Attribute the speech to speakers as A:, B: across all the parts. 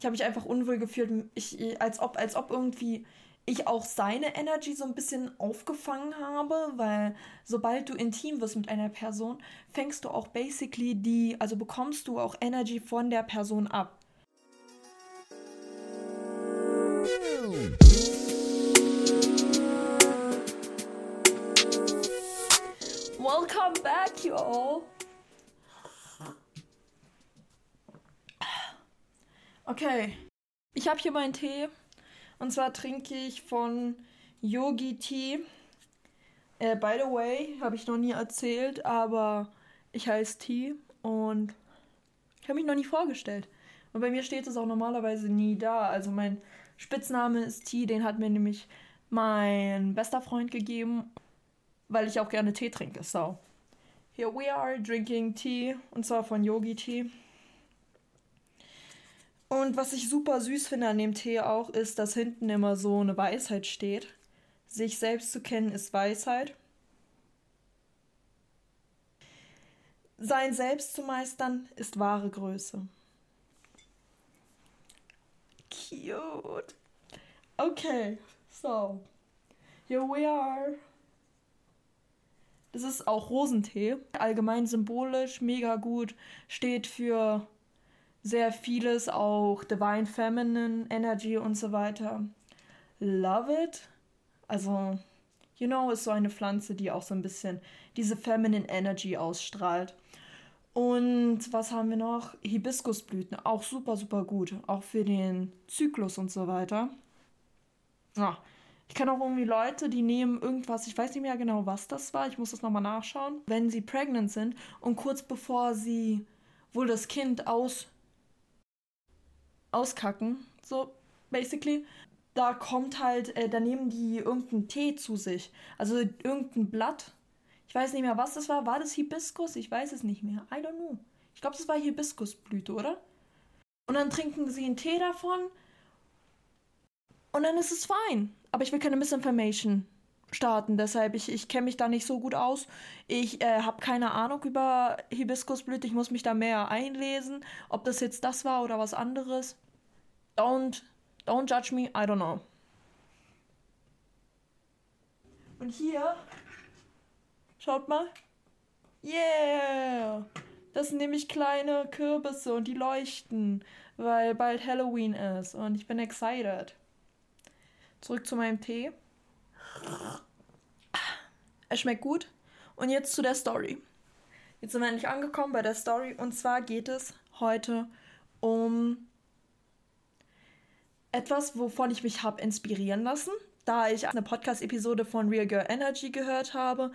A: Ich habe mich einfach unwohl gefühlt, ich, als, ob, als ob irgendwie ich auch seine Energy so ein bisschen aufgefangen habe, weil sobald du intim wirst mit einer Person, fängst du auch basically die, also bekommst du auch Energy von der Person ab. Welcome back, y'all. Okay, ich habe hier meinen Tee. Und zwar trinke ich von Yogi Tea. Äh, by the way, habe ich noch nie erzählt, aber ich heiße Tea und ich habe mich noch nie vorgestellt. Und bei mir steht es auch normalerweise nie da. Also mein Spitzname ist Tea, den hat mir nämlich mein bester Freund gegeben, weil ich auch gerne Tee trinke. So, here we are drinking Tea und zwar von Yogi Tea. Und was ich super süß finde an dem Tee auch, ist, dass hinten immer so eine Weisheit steht. Sich selbst zu kennen ist Weisheit. Sein Selbst zu meistern ist wahre Größe. Cute. Okay, so. Here we are. Das ist auch Rosentee. Allgemein symbolisch, mega gut. Steht für sehr vieles, auch Divine Feminine Energy und so weiter. Love it. Also, you know, ist so eine Pflanze, die auch so ein bisschen diese Feminine Energy ausstrahlt. Und was haben wir noch? Hibiskusblüten, auch super, super gut. Auch für den Zyklus und so weiter. Ja, ich kenne auch irgendwie Leute, die nehmen irgendwas, ich weiß nicht mehr genau, was das war, ich muss das nochmal nachschauen, wenn sie pregnant sind und kurz bevor sie wohl das Kind aus auskacken, so basically. Da kommt halt, äh, da nehmen die irgendeinen Tee zu sich. Also irgendein Blatt. Ich weiß nicht mehr, was das war. War das Hibiskus? Ich weiß es nicht mehr. I don't know. Ich glaube, das war Hibiskusblüte, oder? Und dann trinken sie einen Tee davon. Und dann ist es fein. Aber ich will keine Misinformation starten. Deshalb, ich, ich kenne mich da nicht so gut aus. Ich äh, habe keine Ahnung über Hibiskusblüte. Ich muss mich da mehr einlesen. Ob das jetzt das war oder was anderes. Don't, don't judge me. I don't know. Und hier, schaut mal. Yeah! Das sind nämlich kleine Kürbisse und die leuchten, weil bald Halloween ist und ich bin excited. Zurück zu meinem Tee. Es schmeckt gut. Und jetzt zu der Story. Jetzt sind wir endlich angekommen bei der Story. Und zwar geht es heute um etwas, wovon ich mich habe inspirieren lassen, da ich eine Podcast-Episode von Real Girl Energy gehört habe.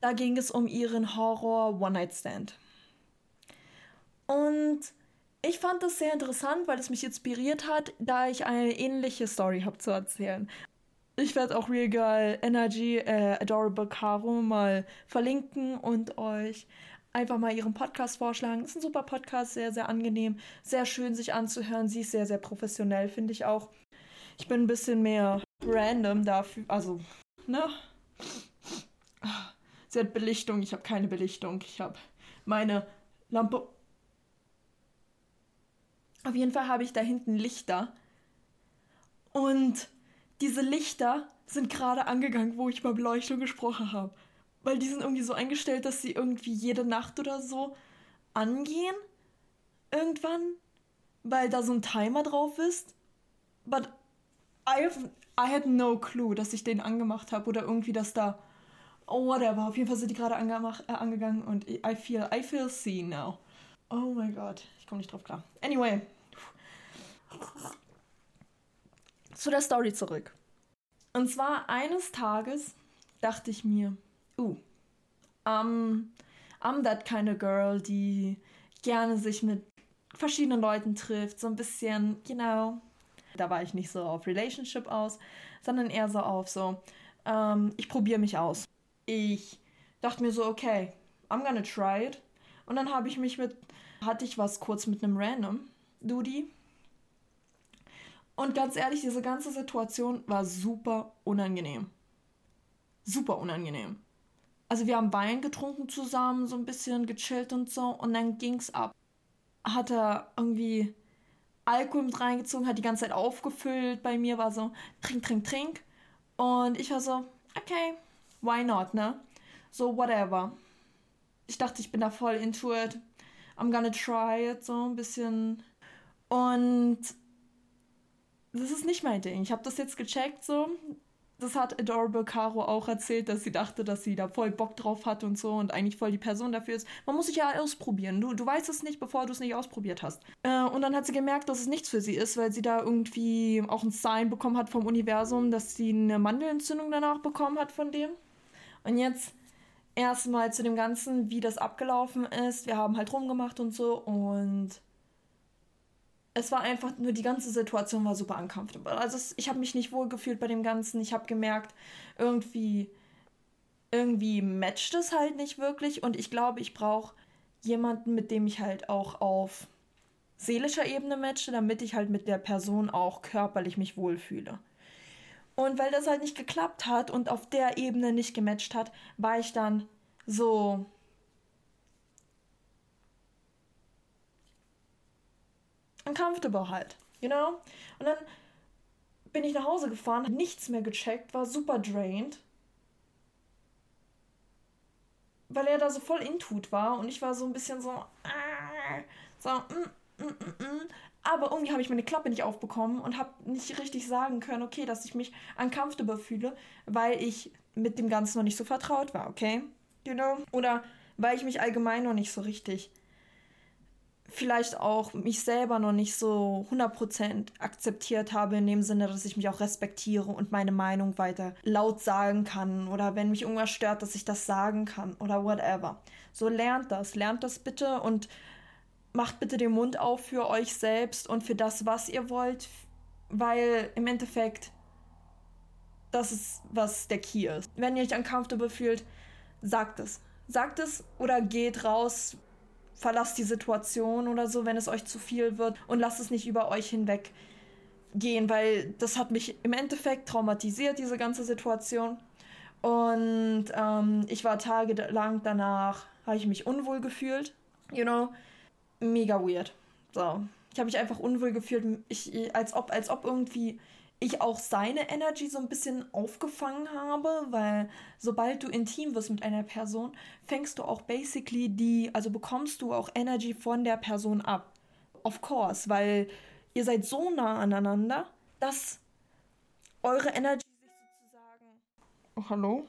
A: Da ging es um ihren Horror One-Night-Stand. Und ich fand das sehr interessant, weil es mich inspiriert hat, da ich eine ähnliche Story habe zu erzählen. Ich werde auch Real Girl Energy äh, Adorable Caro mal verlinken und euch einfach mal ihren Podcast vorschlagen. Ist ein super Podcast, sehr, sehr angenehm, sehr schön sich anzuhören. Sie ist sehr, sehr professionell, finde ich auch. Ich bin ein bisschen mehr random dafür, also, ne? Sie hat Belichtung, ich habe keine Belichtung. Ich habe meine Lampe. Auf jeden Fall habe ich da hinten Lichter. Und diese Lichter sind gerade angegangen, wo ich über Beleuchtung gesprochen habe. Weil die sind irgendwie so eingestellt, dass sie irgendwie jede Nacht oder so angehen. Irgendwann. Weil da so ein Timer drauf ist. But I, have, I had no clue, dass ich den angemacht habe oder irgendwie, dass da. Oh, whatever. Auf jeden Fall sind die gerade äh, angegangen und I feel, I feel seen now. Oh mein Gott. Ich komme nicht drauf klar. Anyway. Zu der Story zurück. Und zwar eines Tages dachte ich mir, uh, um, I'm that kind of girl, die gerne sich mit verschiedenen Leuten trifft, so ein bisschen, you know. Da war ich nicht so auf Relationship aus, sondern eher so auf so, um, ich probiere mich aus. Ich dachte mir so, okay, I'm gonna try it. Und dann habe ich mich mit, hatte ich was kurz mit einem Random Duty. Und ganz ehrlich, diese ganze Situation war super unangenehm. Super unangenehm also wir haben Wein getrunken zusammen, so ein bisschen gechillt und so und dann ging's ab. Hat er irgendwie Alkohol mit reingezogen, hat die ganze Zeit aufgefüllt bei mir, war so, trink, trink, trink. Und ich war so, okay, why not, ne? So, whatever. Ich dachte, ich bin da voll into it. I'm gonna try it, so ein bisschen. Und das ist nicht mein Ding. Ich habe das jetzt gecheckt, so das hat Adorable Caro auch erzählt, dass sie dachte, dass sie da voll Bock drauf hat und so und eigentlich voll die Person dafür ist. Man muss sich ja ausprobieren. Du, du weißt es nicht, bevor du es nicht ausprobiert hast. Äh, und dann hat sie gemerkt, dass es nichts für sie ist, weil sie da irgendwie auch ein Sign bekommen hat vom Universum, dass sie eine Mandelentzündung danach bekommen hat von dem. Und jetzt erstmal zu dem Ganzen, wie das abgelaufen ist. Wir haben halt rumgemacht und so und es war einfach nur die ganze Situation war super uncomfortable. Also es, ich habe mich nicht wohl gefühlt bei dem Ganzen. Ich habe gemerkt, irgendwie irgendwie matcht es halt nicht wirklich und ich glaube, ich brauche jemanden, mit dem ich halt auch auf seelischer Ebene matche, damit ich halt mit der Person auch körperlich mich wohlfühle. Und weil das halt nicht geklappt hat und auf der Ebene nicht gematcht hat, war ich dann so uncomfortable halt, you know? Und dann bin ich nach Hause gefahren, nichts mehr gecheckt, war super drained. Weil er da so voll intut war und ich war so ein bisschen so, äh, so, mm, mm, mm, mm. aber irgendwie habe ich meine Klappe nicht aufbekommen und habe nicht richtig sagen können, okay, dass ich mich uncomfortable fühle, weil ich mit dem Ganzen noch nicht so vertraut war, okay? You know? Oder weil ich mich allgemein noch nicht so richtig vielleicht auch mich selber noch nicht so 100% akzeptiert habe, in dem Sinne, dass ich mich auch respektiere und meine Meinung weiter laut sagen kann oder wenn mich irgendwas stört, dass ich das sagen kann oder whatever. So lernt das, lernt das bitte und macht bitte den Mund auf für euch selbst und für das, was ihr wollt, weil im Endeffekt das ist, was der Key ist. Wenn ihr euch uncomfortable fühlt, sagt es. Sagt es oder geht raus, verlasst die Situation oder so, wenn es euch zu viel wird und lasst es nicht über euch hinweg gehen, weil das hat mich im Endeffekt traumatisiert, diese ganze Situation. Und ähm, ich war tagelang danach, habe ich mich unwohl gefühlt, you know, mega weird. So, ich habe mich einfach unwohl gefühlt, ich, als ob, als ob irgendwie ich auch seine Energy so ein bisschen aufgefangen habe, weil sobald du intim wirst mit einer Person, fängst du auch basically die, also bekommst du auch Energy von der Person ab. Of course, weil ihr seid so nah aneinander, dass eure Energy sich sozusagen. Oh, hallo?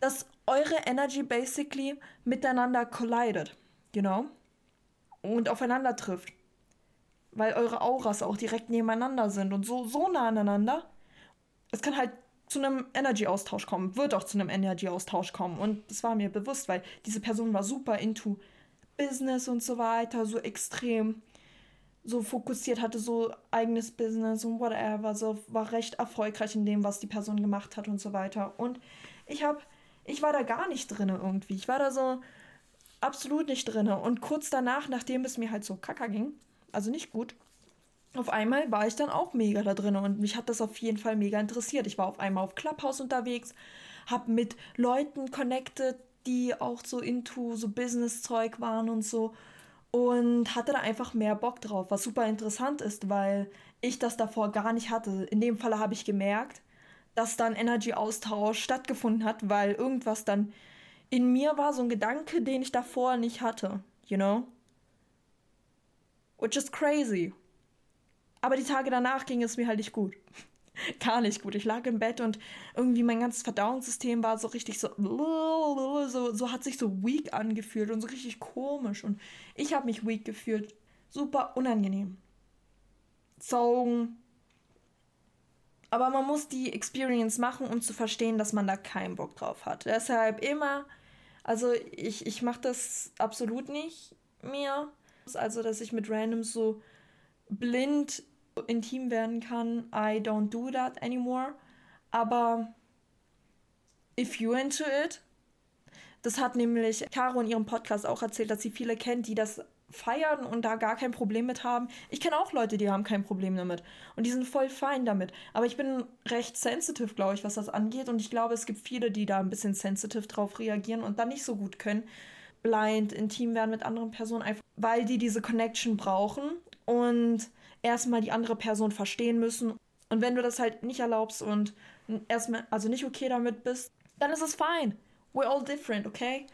A: Dass eure Energy basically miteinander collidet. You know? Und aufeinander trifft. Weil eure Auras auch direkt nebeneinander sind und so, so nah aneinander. Es kann halt zu einem Energy-Austausch kommen, wird auch zu einem Energy-Austausch kommen. Und das war mir bewusst, weil diese Person war super into Business und so weiter, so extrem so fokussiert, hatte so eigenes Business und whatever, so war recht erfolgreich in dem, was die Person gemacht hat und so weiter. Und ich habe, ich war da gar nicht drin irgendwie. Ich war da so, absolut nicht drin. Und kurz danach, nachdem es mir halt so kacker ging, also nicht gut, auf einmal war ich dann auch mega da drin und mich hat das auf jeden Fall mega interessiert. Ich war auf einmal auf Clubhouse unterwegs, hab mit Leuten connected, die auch so into so Business-Zeug waren und so und hatte da einfach mehr Bock drauf, was super interessant ist, weil ich das davor gar nicht hatte. In dem Falle habe ich gemerkt, dass dann Energy-Austausch stattgefunden hat, weil irgendwas dann in mir war so ein Gedanke, den ich davor nicht hatte, you know? Which is crazy. Aber die Tage danach ging es mir halt nicht gut. Gar nicht gut. Ich lag im Bett und irgendwie mein ganzes Verdauungssystem war so richtig so, so, so hat sich so weak angefühlt und so richtig komisch. Und ich habe mich weak gefühlt. Super unangenehm. So. Aber man muss die Experience machen, um zu verstehen, dass man da keinen Bock drauf hat. Deshalb immer also ich, ich mache das absolut nicht mehr. Also, dass ich mit Randoms so blind intim werden kann. I don't do that anymore. Aber if you into it, das hat nämlich Caro in ihrem Podcast auch erzählt, dass sie viele kennt, die das feiern und da gar kein Problem mit haben. Ich kenne auch Leute, die haben kein Problem damit und die sind voll fein damit. Aber ich bin recht sensitive, glaube ich, was das angeht und ich glaube, es gibt viele, die da ein bisschen sensitive drauf reagieren und dann nicht so gut können. blind, intim werden mit anderen Personen, einfach weil die diese Connection brauchen und erstmal die andere Person verstehen müssen. Und wenn du das halt nicht erlaubst und erstmal, also nicht okay damit bist, dann ist es fine. We're all different, okay?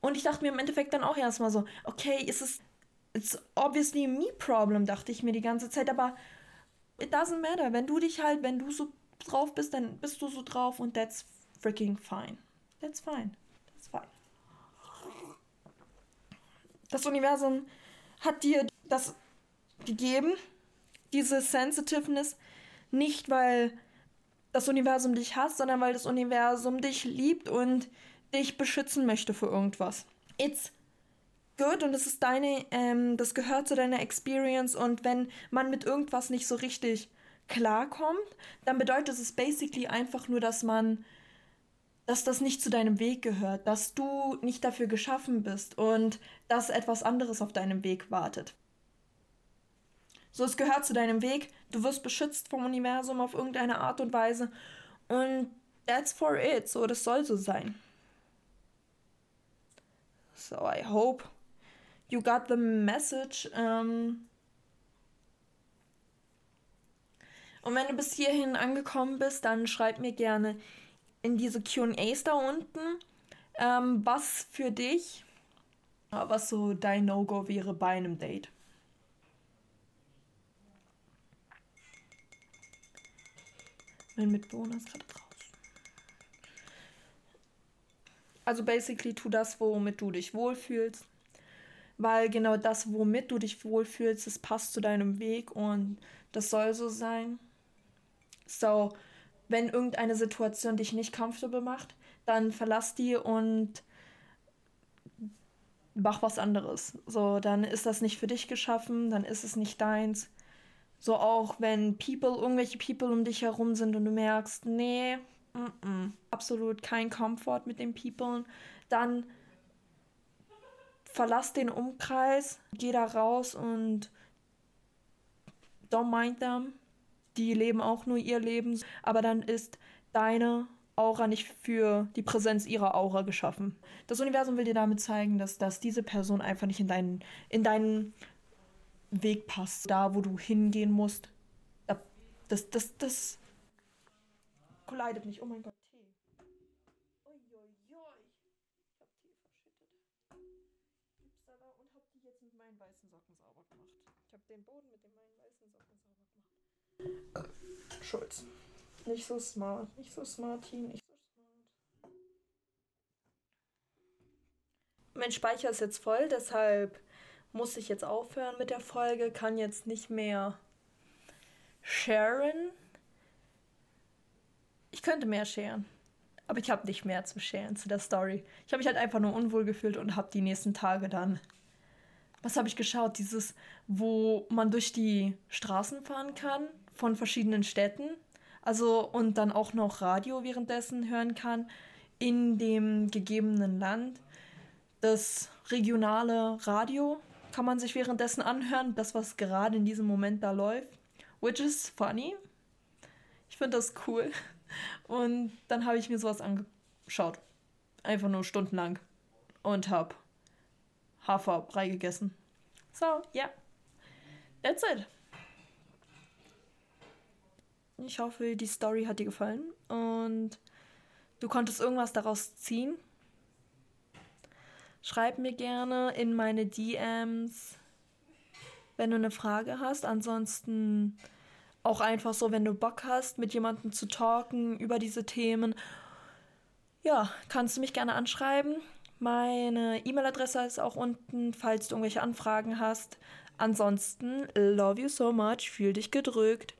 A: Und ich dachte mir im Endeffekt dann auch erstmal so, okay, ist es, it's obviously a me problem, dachte ich mir die ganze Zeit, aber it doesn't matter. Wenn du dich halt, wenn du so drauf bist, dann bist du so drauf und that's freaking fine. That's fine. That's fine. Das Universum hat dir das gegeben, diese Sensitiveness, nicht weil das Universum dich hasst, sondern weil das Universum dich liebt und dich beschützen möchte für irgendwas. It's good und es ist deine, ähm, das gehört zu deiner Experience und wenn man mit irgendwas nicht so richtig klarkommt, dann bedeutet es basically einfach nur, dass man, dass das nicht zu deinem Weg gehört, dass du nicht dafür geschaffen bist und dass etwas anderes auf deinem Weg wartet. So, es gehört zu deinem Weg, du wirst beschützt vom Universum auf irgendeine Art und Weise und that's for it, so, das soll so sein. So, I hope you got the message. Um, und wenn du bis hierhin angekommen bist, dann schreib mir gerne in diese QAs da unten, ähm, was für dich, was so dein No-Go wäre bei einem Date. Mein Mitbewohner ist gerade draußen. Also basically tu das, womit du dich wohlfühlst. Weil genau das, womit du dich wohlfühlst, das passt zu deinem Weg und das soll so sein. So, wenn irgendeine Situation dich nicht comfortable macht, dann verlass die und mach was anderes. So, dann ist das nicht für dich geschaffen, dann ist es nicht deins. So auch wenn People, irgendwelche People um dich herum sind und du merkst, nee, mm -mm, absolut kein Komfort mit den People, dann verlass den Umkreis, geh da raus und don't mind them. Die leben auch nur ihr Leben, aber dann ist deine Aura nicht für die Präsenz ihrer Aura geschaffen. Das Universum will dir damit zeigen, dass, dass diese Person einfach nicht in deinen, in deinen Weg passt. Da, wo du hingehen musst. Das, das, das collidet nicht. Oh mein Gott. Den Boden mit den meinen weißen Socken sauber gemacht. Äh, Schulz. Nicht so smart. Nicht so smart, Team. Nicht so smart. Mein Speicher ist jetzt voll, deshalb muss ich jetzt aufhören mit der Folge. Kann jetzt nicht mehr sharen. Ich könnte mehr sharen. Aber ich habe nicht mehr zu sharen zu der Story. Ich habe mich halt einfach nur unwohl gefühlt und habe die nächsten Tage dann was habe ich geschaut? Dieses, wo man durch die Straßen fahren kann von verschiedenen Städten. Also und dann auch noch Radio währenddessen hören kann in dem gegebenen Land. Das regionale Radio kann man sich währenddessen anhören, das was gerade in diesem Moment da läuft. Which is funny. Ich finde das cool. Und dann habe ich mir sowas angeschaut. Einfach nur stundenlang. Und habe Haferbrei gegessen. So, ja. Yeah. That's it. Ich hoffe, die Story hat dir gefallen und du konntest irgendwas daraus ziehen. Schreib mir gerne in meine DMs, wenn du eine Frage hast. Ansonsten auch einfach so, wenn du Bock hast, mit jemandem zu talken über diese Themen. Ja, kannst du mich gerne anschreiben. Meine E-Mail-Adresse ist auch unten, falls du irgendwelche Anfragen hast. Ansonsten, love you so much, fühl dich gedrückt.